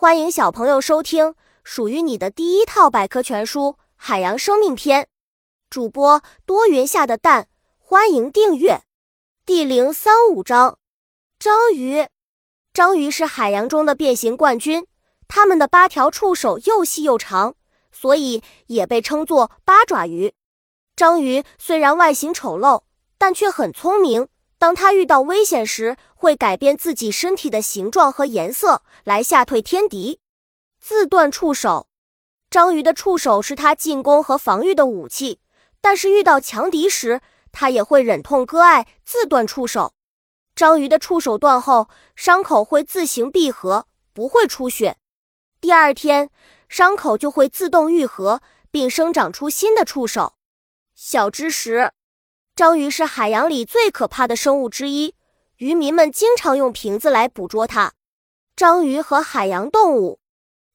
欢迎小朋友收听属于你的第一套百科全书《海洋生命篇》。主播多云下的蛋，欢迎订阅。第零三五章：章鱼。章鱼是海洋中的变形冠军，它们的八条触手又细又长，所以也被称作八爪鱼。章鱼虽然外形丑陋，但却很聪明。当它遇到危险时，会改变自己身体的形状和颜色来吓退天敌。自断触手，章鱼的触手是它进攻和防御的武器，但是遇到强敌时，它也会忍痛割爱，自断触手。章鱼的触手断后，伤口会自行闭合，不会出血。第二天，伤口就会自动愈合，并生长出新的触手。小知识。章鱼是海洋里最可怕的生物之一，渔民们经常用瓶子来捕捉它。章鱼和海洋动物，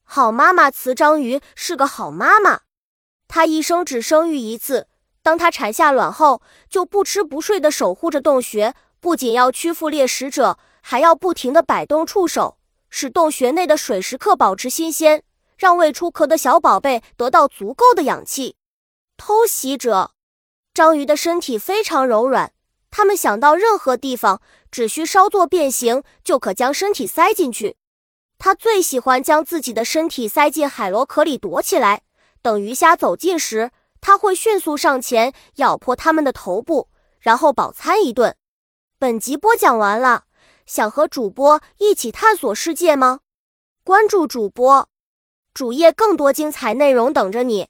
好妈妈雌章鱼是个好妈妈，它一生只生育一次。当它产下卵后，就不吃不睡地守护着洞穴，不仅要屈服猎食者，还要不停地摆动触手，使洞穴内的水时刻保持新鲜，让未出壳的小宝贝得到足够的氧气。偷袭者。章鱼的身体非常柔软，它们想到任何地方，只需稍作变形，就可将身体塞进去。它最喜欢将自己的身体塞进海螺壳里躲起来，等鱼虾走近时，它会迅速上前咬破它们的头部，然后饱餐一顿。本集播讲完了，想和主播一起探索世界吗？关注主播主页，更多精彩内容等着你。